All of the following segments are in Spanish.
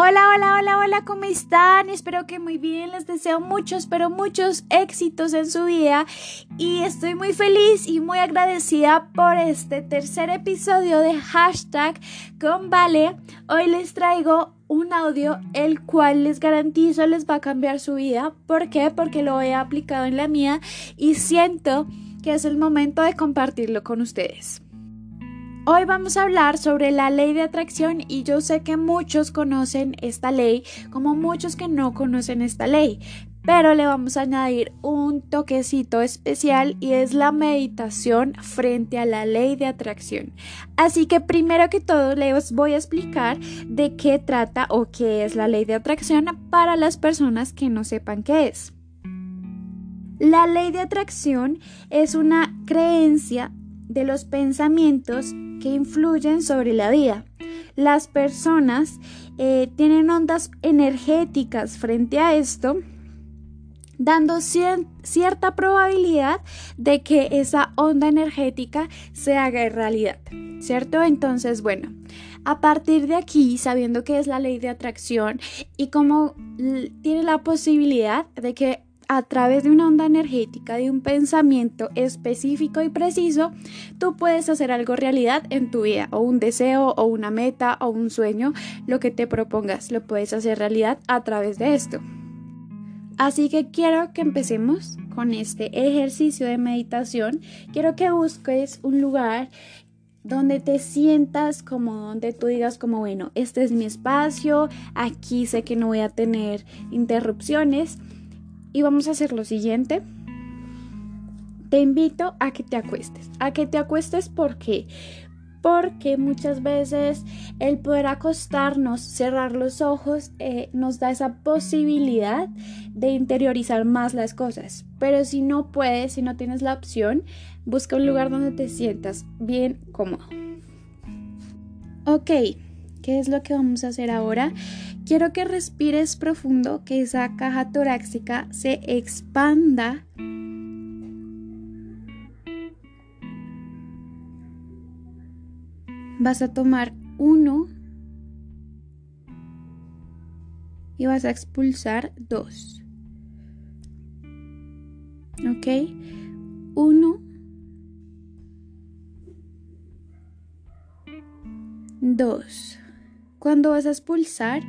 Hola, hola, hola, hola, ¿cómo están? Espero que muy bien, les deseo muchos, pero muchos éxitos en su vida y estoy muy feliz y muy agradecida por este tercer episodio de hashtag con Vale. Hoy les traigo un audio el cual les garantizo les va a cambiar su vida. ¿Por qué? Porque lo he aplicado en la mía y siento que es el momento de compartirlo con ustedes. Hoy vamos a hablar sobre la ley de atracción y yo sé que muchos conocen esta ley como muchos que no conocen esta ley, pero le vamos a añadir un toquecito especial y es la meditación frente a la ley de atracción. Así que primero que todo les voy a explicar de qué trata o qué es la ley de atracción para las personas que no sepan qué es. La ley de atracción es una creencia de los pensamientos que influyen sobre la vida. Las personas eh, tienen ondas energéticas frente a esto, dando cierta probabilidad de que esa onda energética se haga realidad, ¿cierto? Entonces, bueno, a partir de aquí, sabiendo que es la ley de atracción y cómo tiene la posibilidad de que a través de una onda energética, de un pensamiento específico y preciso, tú puedes hacer algo realidad en tu vida, o un deseo, o una meta, o un sueño, lo que te propongas, lo puedes hacer realidad a través de esto. Así que quiero que empecemos con este ejercicio de meditación. Quiero que busques un lugar donde te sientas como donde tú digas como bueno, este es mi espacio, aquí sé que no voy a tener interrupciones y vamos a hacer lo siguiente. Te invito a que te acuestes. A que te acuestes porque porque muchas veces el poder acostarnos, cerrar los ojos, eh, nos da esa posibilidad de interiorizar más las cosas. Pero si no puedes, si no tienes la opción, busca un lugar donde te sientas bien cómodo. Ok, ¿qué es lo que vamos a hacer ahora? Quiero que respires profundo, que esa caja torácica se expanda. Vas a tomar uno y vas a expulsar dos. ¿Ok? Uno. Dos. Cuando vas a expulsar,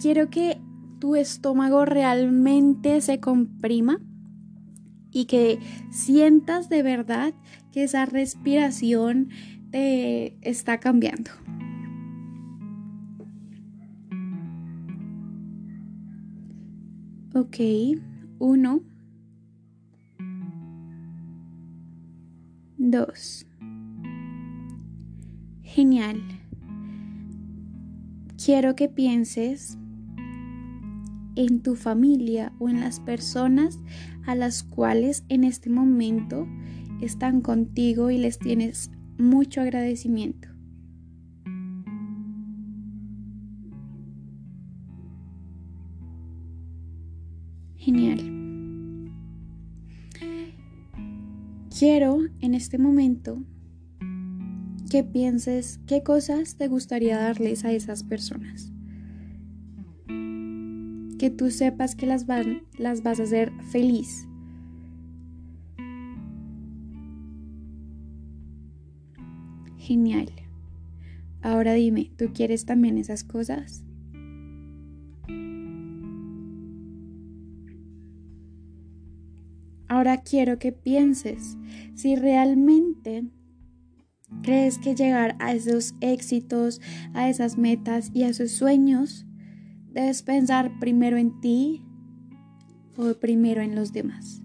quiero que tu estómago realmente se comprima y que sientas de verdad que esa respiración te está cambiando. Ok, uno, dos. Genial quiero que pienses en tu familia o en las personas a las cuales en este momento están contigo y les tienes mucho agradecimiento. Genial. Quiero en este momento que pienses qué cosas te gustaría darles a esas personas. Que tú sepas que las, van, las vas a hacer feliz. Genial. Ahora dime, ¿tú quieres también esas cosas? Ahora quiero que pienses si realmente ¿Crees que llegar a esos éxitos, a esas metas y a esos sueños, debes pensar primero en ti o primero en los demás?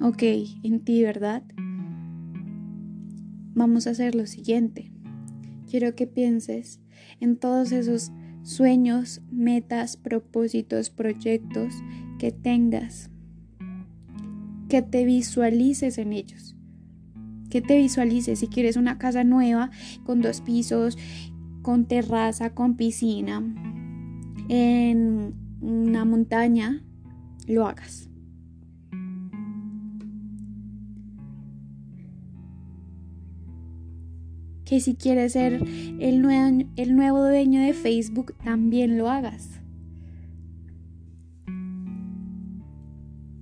Ok, en ti, ¿verdad? Vamos a hacer lo siguiente. Quiero que pienses en todos esos sueños, metas, propósitos, proyectos que tengas. Que te visualices en ellos que te visualices si quieres una casa nueva con dos pisos, con terraza, con piscina, en una montaña, lo hagas. Que si quieres ser el el nuevo dueño de Facebook, también lo hagas.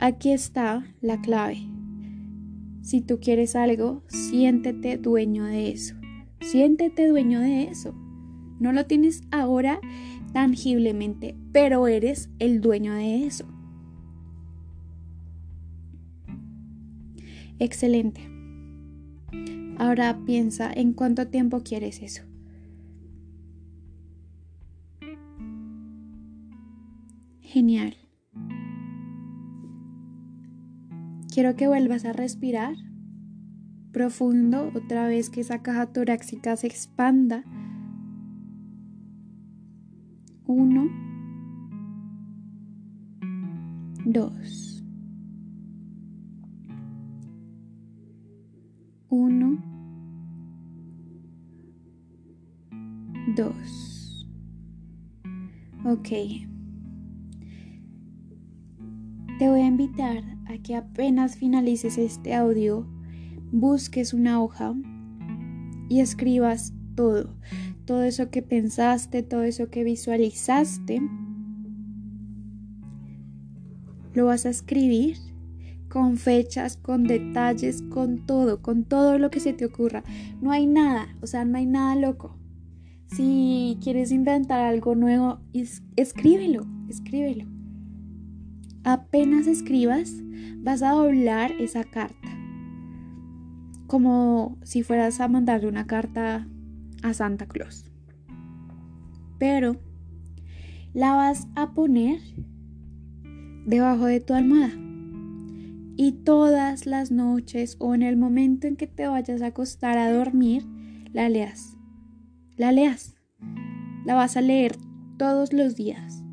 Aquí está la clave. Si tú quieres algo, siéntete dueño de eso. Siéntete dueño de eso. No lo tienes ahora tangiblemente, pero eres el dueño de eso. Excelente. Ahora piensa en cuánto tiempo quieres eso. Genial. Quiero que vuelvas a respirar profundo, otra vez que esa caja torácica se expanda. Uno, dos, uno, dos. Ok. Te voy a invitar a que apenas finalices este audio, busques una hoja y escribas todo, todo eso que pensaste, todo eso que visualizaste. Lo vas a escribir con fechas, con detalles, con todo, con todo lo que se te ocurra. No hay nada, o sea, no hay nada loco. Si quieres inventar algo nuevo, escríbelo, escríbelo. Apenas escribas, vas a doblar esa carta. Como si fueras a mandarle una carta a Santa Claus. Pero la vas a poner debajo de tu almohada. Y todas las noches o en el momento en que te vayas a acostar a dormir, la leas. La leas. La vas a leer todos los días.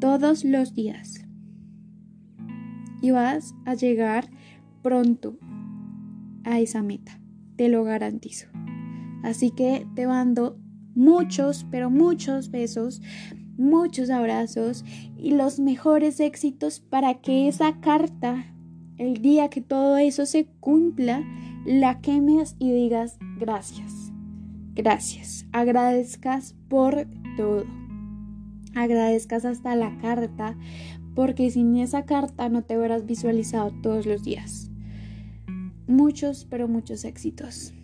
Todos los días y vas a llegar pronto a esa meta, te lo garantizo. Así que te mando muchos, pero muchos besos, muchos abrazos y los mejores éxitos para que esa carta, el día que todo eso se cumpla, la quemes y digas gracias. Gracias. Agradezcas por todo. Agradezcas hasta la carta porque sin esa carta no te hubieras visualizado todos los días. Muchos, pero muchos éxitos.